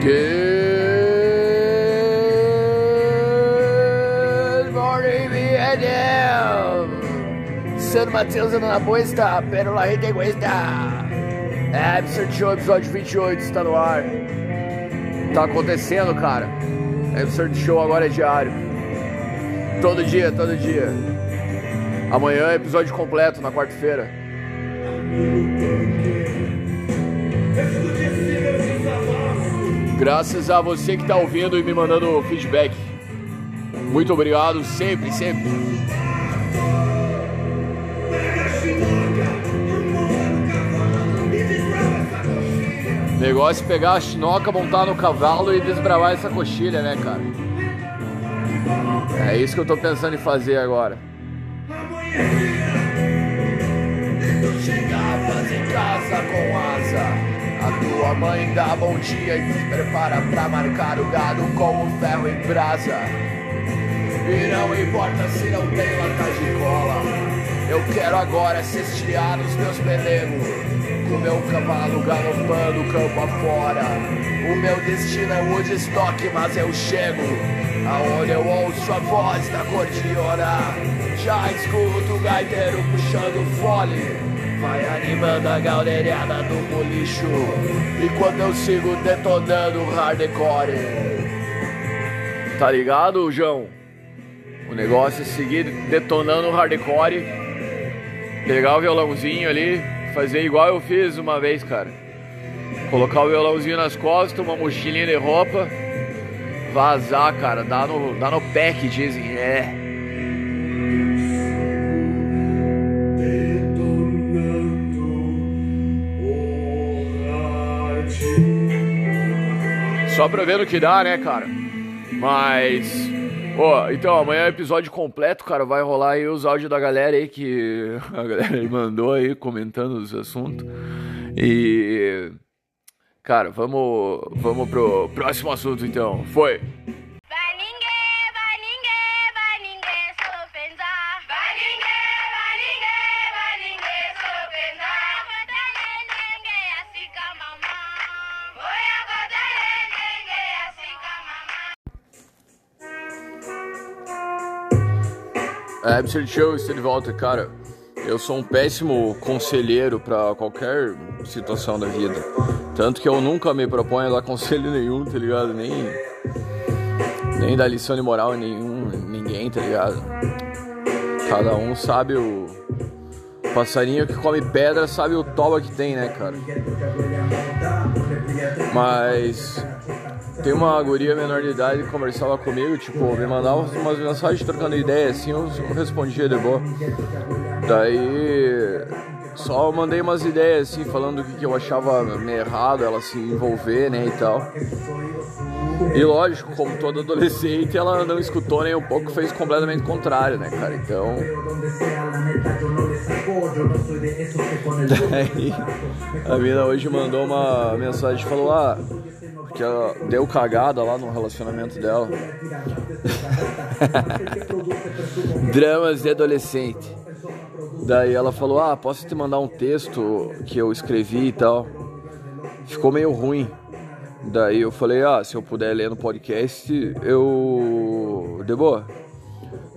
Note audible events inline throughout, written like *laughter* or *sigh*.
Good morning, Vietnam! Sano Matheus andando na bosta, pérola reteguesta. É, Absurd Show, episódio 28, está no ar. Tá acontecendo, cara. Absurd Show agora é diário. Todo dia, todo dia. Amanhã é episódio completo, na quarta-feira. Graças a você que tá ouvindo e me mandando feedback. Muito obrigado, sempre, sempre. Negócio é pegar a chinoca, montar no cavalo e desbravar essa coxilha, né, cara? É isso que eu tô pensando em fazer agora. Chegavas em casa com asa. A tua mãe dá bom dia e te prepara pra marcar o gado com o ferro em brasa. E não importa se não tem lata de cola. Eu quero agora cestear nos meus pelegos. Com meu cavalo galopando campo afora. O meu destino é Woodstock, mas eu chego. Aonde eu ouço a voz da cordiona. Já escuto o gaiteiro puxando fole. Vai animando a galeriada do bolicho. Enquanto eu sigo detonando hardcore. Tá ligado, João? O negócio é seguir detonando hardcore. Pegar o violãozinho ali. Fazer igual eu fiz uma vez, cara. Colocar o violãozinho nas costas Uma mochilinha de roupa. Vazar, cara. Dá no, dá no pé que dizem. É Só pra ver no que dá, né, cara? Mas. Ó, oh, então, amanhã é episódio completo, cara. Vai rolar aí os áudios da galera aí que *laughs* a galera mandou aí comentando os assuntos. E. Cara, vamos, vamos pro próximo assunto então. Foi! Absurd Show está de volta, cara. Eu sou um péssimo conselheiro para qualquer situação da vida. Tanto que eu nunca me proponho a dar conselho nenhum, tá ligado? Nem, nem dar lição de moral em nenhum, ninguém, tá ligado? Cada um sabe o. Passarinho que come pedra sabe o toba que tem, né, cara? Mas tem uma guria menor de idade que conversava comigo, tipo, me mandava umas mensagens trocando ideia, assim, eu respondia de boa. Daí só mandei umas ideias, assim, falando o que, eu achava errado, ela se envolver, né, e tal. E lógico, como todo adolescente, ela não escutou nem um pouco, fez completamente contrário, né, cara? Então. *laughs* Daí, a mina hoje mandou uma mensagem e falou: Ah, que ela deu cagada lá no relacionamento dela. *laughs* Dramas de adolescente. Daí ela falou: Ah, posso te mandar um texto que eu escrevi e tal. Ficou meio ruim. Daí eu falei: Ah, se eu puder ler no podcast, eu. De boa.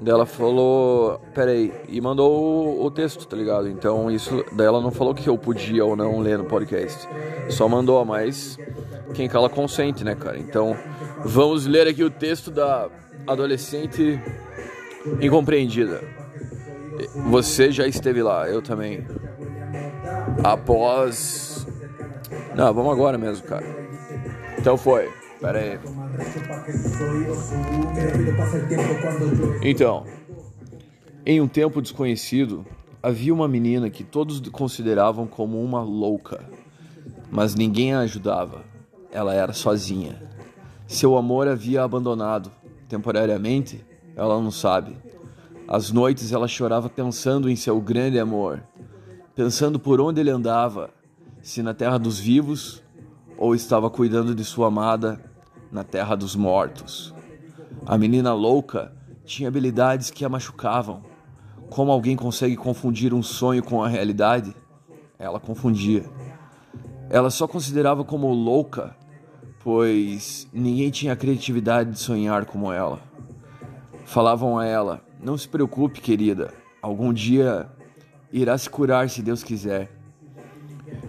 Daí ela falou, peraí, e mandou o, texto, tá ligado? Então isso, daí ela não falou que eu podia ou não ler no podcast. Só mandou, mas quem cala consente, né, cara? Então vamos ler aqui o texto da adolescente incompreendida. Você já esteve lá, eu também. Após. Não, vamos agora mesmo, cara. Então foi. Pera aí. Então, em um tempo desconhecido, havia uma menina que todos consideravam como uma louca, mas ninguém a ajudava. Ela era sozinha. Seu amor havia abandonado temporariamente, ela não sabe. Às noites ela chorava pensando em seu grande amor, pensando por onde ele andava, se na terra dos vivos ou estava cuidando de sua amada na terra dos mortos. A menina louca tinha habilidades que a machucavam. Como alguém consegue confundir um sonho com a realidade? Ela confundia. Ela só considerava como louca pois ninguém tinha a criatividade de sonhar como ela. Falavam a ela: Não se preocupe, querida, algum dia irá se curar se Deus quiser.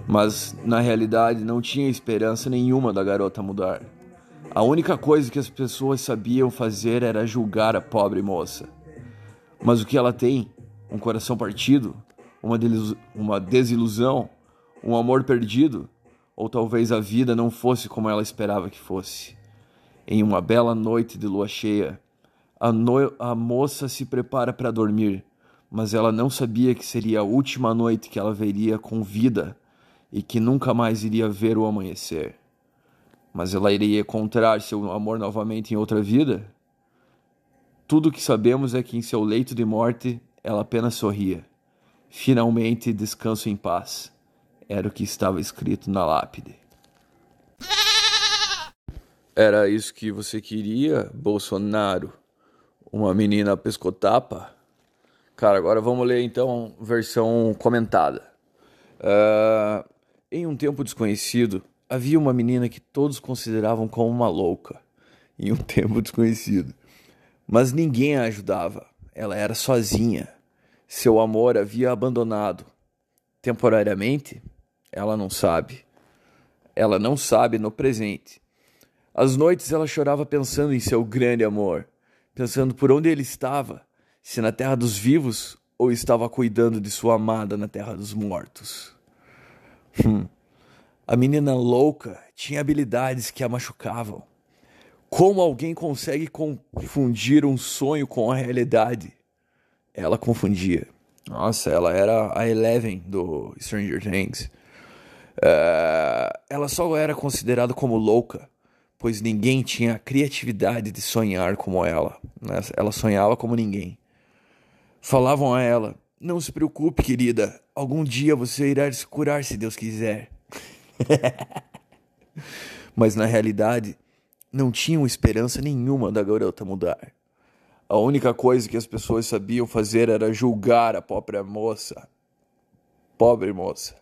Mas na realidade não tinha esperança nenhuma da garota mudar. A única coisa que as pessoas sabiam fazer era julgar a pobre moça. Mas o que ela tem? Um coração partido? Uma, uma desilusão? Um amor perdido? Ou talvez a vida não fosse como ela esperava que fosse? Em uma bela noite de lua cheia, a, no... a moça se prepara para dormir, mas ela não sabia que seria a última noite que ela veria com vida e que nunca mais iria ver o amanhecer. Mas ela iria encontrar seu amor novamente em outra vida? Tudo o que sabemos é que em seu leito de morte ela apenas sorria. Finalmente descanso em paz. Era o que estava escrito na lápide. Era isso que você queria, Bolsonaro? Uma menina pescotapa? Cara, agora vamos ler então versão comentada. Uh, em um tempo desconhecido, havia uma menina que todos consideravam como uma louca. Em um *laughs* tempo desconhecido. Mas ninguém a ajudava. Ela era sozinha. Seu amor havia abandonado. Temporariamente, ela não sabe. Ela não sabe no presente. Às noites ela chorava pensando em seu grande amor, pensando por onde ele estava, se na terra dos vivos ou estava cuidando de sua amada na terra dos mortos. Hum. A menina louca tinha habilidades que a machucavam. Como alguém consegue confundir um sonho com a realidade? Ela confundia. Nossa, ela era a Eleven do Stranger Things. Uh, ela só era considerada como louca, pois ninguém tinha a criatividade de sonhar como ela. Né? Ela sonhava como ninguém. Falavam a ela: Não se preocupe, querida, algum dia você irá se curar se Deus quiser. *laughs* Mas na realidade, não tinham esperança nenhuma da garota mudar. A única coisa que as pessoas sabiam fazer era julgar a pobre moça. Pobre moça.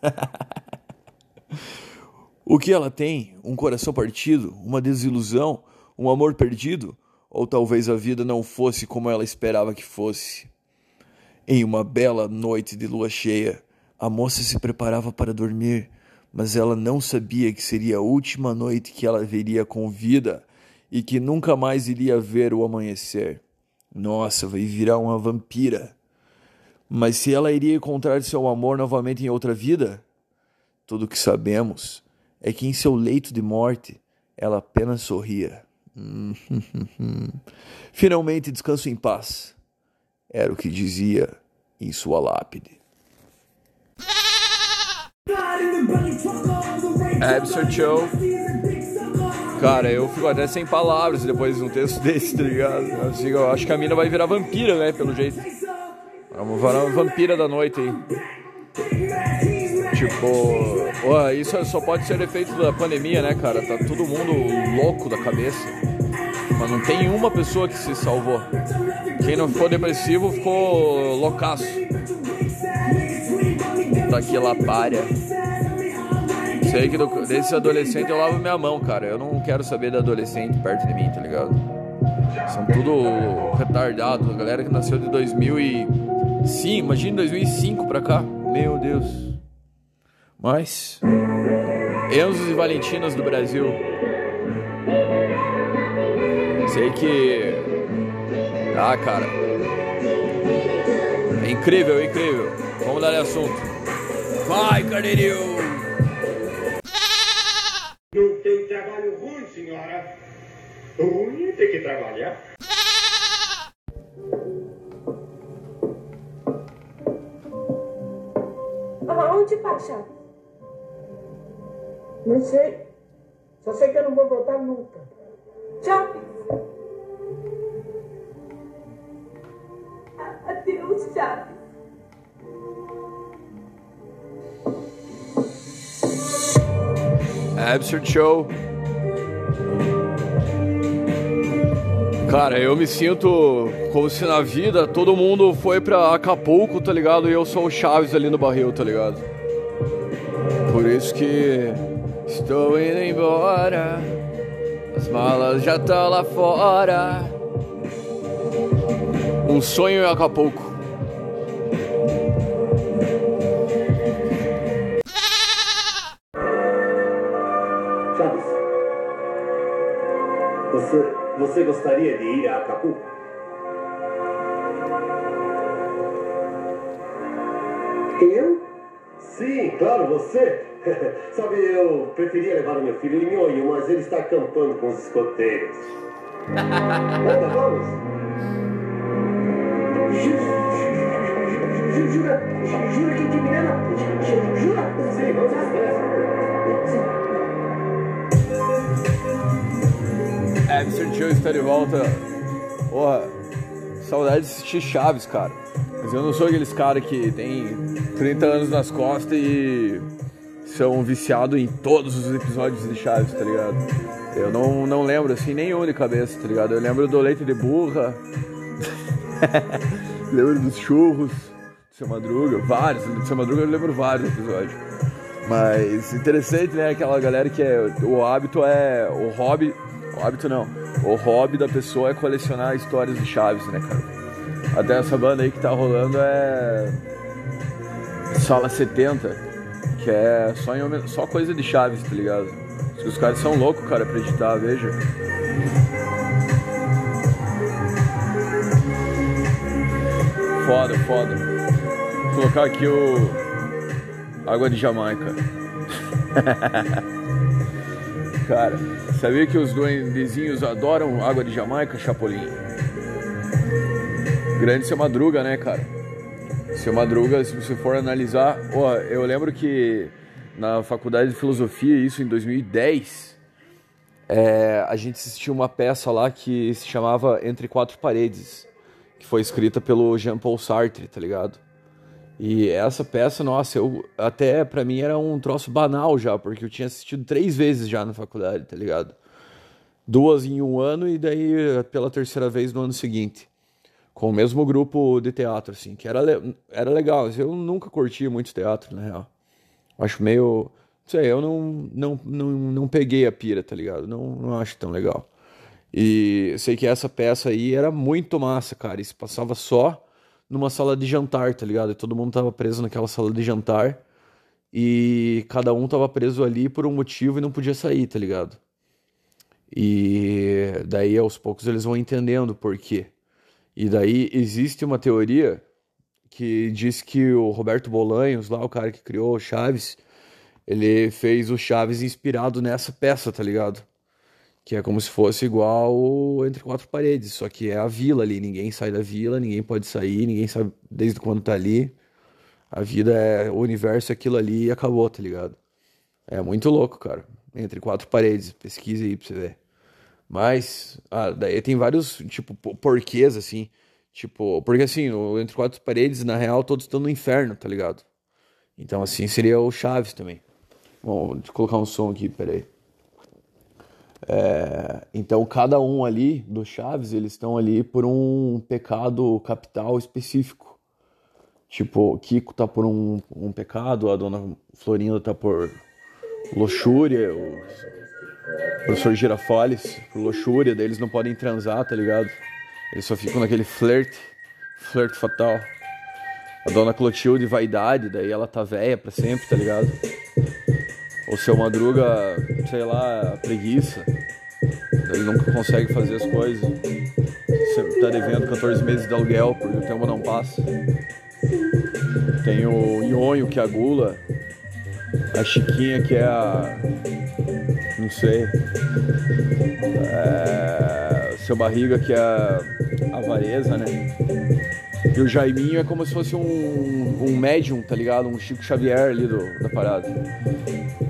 *laughs* o que ela tem? Um coração partido? Uma desilusão? Um amor perdido? Ou talvez a vida não fosse como ela esperava que fosse? Em uma bela noite de lua cheia, a moça se preparava para dormir mas ela não sabia que seria a última noite que ela veria com vida e que nunca mais iria ver o amanhecer. Nossa, vai virar uma vampira. Mas se ela iria encontrar seu amor novamente em outra vida? Tudo o que sabemos é que em seu leito de morte ela apenas sorria. *laughs* Finalmente descanso em paz. Era o que dizia em sua lápide. Absurd Show. Cara, eu fico até sem palavras depois de um texto *laughs* desse, tá ligado? Eu acho que a mina vai virar vampira, né? Pelo jeito. Vamos virar uma vampira da noite aí. Tipo, isso só pode ser efeito da pandemia, né, cara? Tá todo mundo louco da cabeça. Mas não tem uma pessoa que se salvou. Quem não ficou depressivo ficou loucaço. Daquela párea. Sei que do, desse adolescente eu lavo minha mão, cara. Eu não quero saber de adolescente perto de mim, tá ligado? São tudo retardados. A galera que nasceu de 2005, imagina 2005 pra cá. Meu Deus. Mas. Enzos e Valentinas do Brasil. Sei que. Ah, cara. É incrível, é incrível. Vamos dar assunto. Vai, carneirinho! Ruim ter que trabalhar. Aonde vai, Chaves? Não sei. Só sei que eu não vou voltar nunca. Chaves. Adeus, Chaves. Absurd Show. Cara, eu me sinto como se na vida todo mundo foi pra Acapulco, tá ligado? E eu sou o Chaves ali no barril, tá ligado? Por isso que estou indo embora. As malas já estão lá fora. Um sonho em Acapulco. Você, gostaria de ir a Acapulco? Eu? Sim, claro, você. Sabe, eu preferia levar o meu filho em Nhonho, mas ele está acampando com os escoteiros. Anda, vamos. Ju- Jura? Jura que que menina? Ju- Jura? Sim, vamos depressa. É, Mr. Joe está de volta. Porra, saudade de assistir Chaves, cara. Mas eu não sou aqueles caras que tem 30 anos nas costas e são viciados em todos os episódios de Chaves, tá ligado? Eu não, não lembro assim nenhum de cabeça, tá ligado? Eu lembro do leite de burra, *laughs* lembro dos churros, do seu Madruga, vários, do seu Madruga eu lembro vários episódios. Mas interessante, né? Aquela galera que é. O hábito é. O hobby. Hábito não. O hobby da pessoa é colecionar histórias de Chaves, né, cara? Até essa banda aí que tá rolando é. Sala 70, que é só, em só coisa de Chaves, tá ligado? Os caras são loucos, cara, pra editar, veja. Foda, foda. Vou colocar aqui o. Água de Jamaica. *laughs* Cara, sabia que os duendezinhos adoram água de Jamaica, Chapolin? Grande seu Madruga, né, cara? Seu Madruga, se você for analisar, ó, eu lembro que na faculdade de filosofia, isso em 2010, é, a gente assistiu uma peça lá que se chamava Entre Quatro Paredes, que foi escrita pelo Jean-Paul Sartre, tá ligado? E essa peça, nossa, eu até pra mim era um troço banal já, porque eu tinha assistido três vezes já na faculdade, tá ligado? Duas em um ano e daí pela terceira vez no ano seguinte. Com o mesmo grupo de teatro, assim, que era, era legal. mas Eu nunca curti muito teatro, na real. Acho meio. Não sei, eu não, não, não, não peguei a pira, tá ligado? Não, não acho tão legal. E sei que essa peça aí era muito massa, cara. E se passava só numa sala de jantar, tá ligado? E todo mundo tava preso naquela sala de jantar. E cada um tava preso ali por um motivo e não podia sair, tá ligado? E daí aos poucos eles vão entendendo por quê. E daí existe uma teoria que diz que o Roberto Bolanhos, lá o cara que criou o Chaves, ele fez o Chaves inspirado nessa peça, tá ligado? Que é como se fosse igual Entre Quatro Paredes, só que é a vila ali, ninguém sai da vila, ninguém pode sair, ninguém sabe desde quando tá ali. A vida é o universo é aquilo ali e acabou, tá ligado? É muito louco, cara. Entre quatro paredes, pesquisa aí pra você ver. Mas, ah, daí tem vários, tipo, po- porquês, assim. Tipo, porque assim, Entre Quatro Paredes, na real, todos estão no inferno, tá ligado? Então, assim, seria o Chaves também. Bom, eu colocar um som aqui, peraí. É, então, cada um ali do Chaves, eles estão ali por um pecado capital específico. Tipo, Kiko tá por um, um pecado, a dona Florinda tá por luxúria, o professor Girafales por luxúria, daí eles não podem transar, tá ligado? Eles só ficam naquele flerte, flerte fatal. A dona Clotilde, vaidade, daí ela tá velha pra sempre, tá ligado? O seu Madruga, sei lá, preguiça. Ele nunca consegue fazer as coisas. Sempre tá devendo 14 meses de aluguel porque o tempo não passa. Tem o Nhonho, que é a gula. A Chiquinha, que é a. Não sei. É... Seu Barriga, que é a avareza, né? E o Jaiminho é como se fosse um, um médium, tá ligado? Um Chico Xavier ali do, da parada.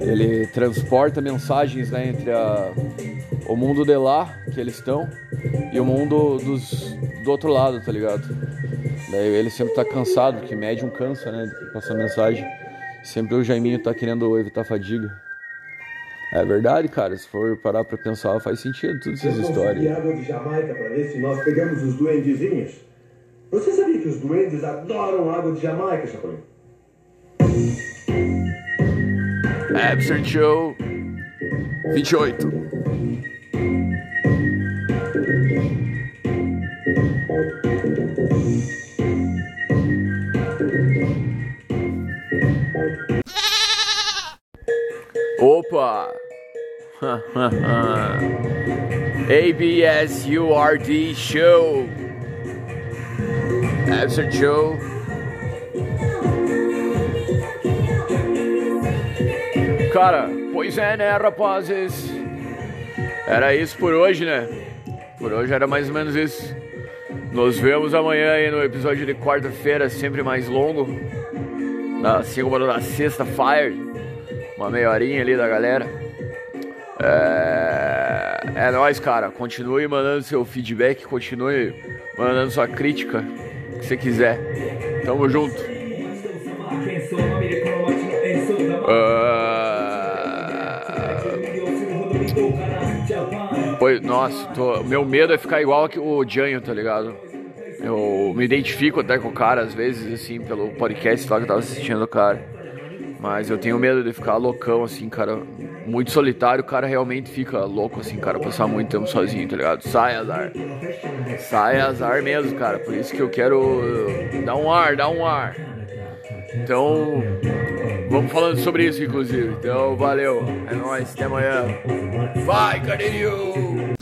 Ele transporta mensagens né, entre a, o mundo de lá, que eles estão, e o mundo dos, do outro lado, tá ligado? Daí ele sempre tá cansado, porque médium cansa, né? Passar mensagem. Sempre o Jaiminho tá querendo evitar fadiga. É verdade, cara. Se for parar pra pensar, faz sentido todas essas histórias. água de Jamaica para ver se nós pegamos os duendezinhos. Você sabia que os duendes adoram água de Jamaica, Chapolin? Absurd *laughs* Show 28. Opa! ABS URD Show. Absurd Show. Cara, pois é, né, rapazes? Era isso por hoje, né? Por hoje era mais ou menos isso. Nos vemos amanhã aí no episódio de quarta-feira, sempre mais longo. Na segunda da sexta-feira. Uma meia horinha ali da galera. É, é nóis, cara. Continue mandando seu feedback, continue mandando sua crítica, que você quiser. Tamo junto. Uh... Pois, nossa, tô... meu medo é ficar igual o Janho, tá ligado? Eu me identifico até com o cara, às vezes, assim, pelo podcast lá que eu tava assistindo o cara. Mas eu tenho medo de ficar loucão, assim, cara. Muito solitário, o cara realmente fica louco, assim, cara, passar muito tempo sozinho, tá ligado? Sai azar. Sai azar mesmo, cara. Por isso que eu quero dar um ar, dar um ar. Então, vamos falando sobre isso, inclusive. Então, valeu. É nóis, até amanhã. Vai, Carneirinho!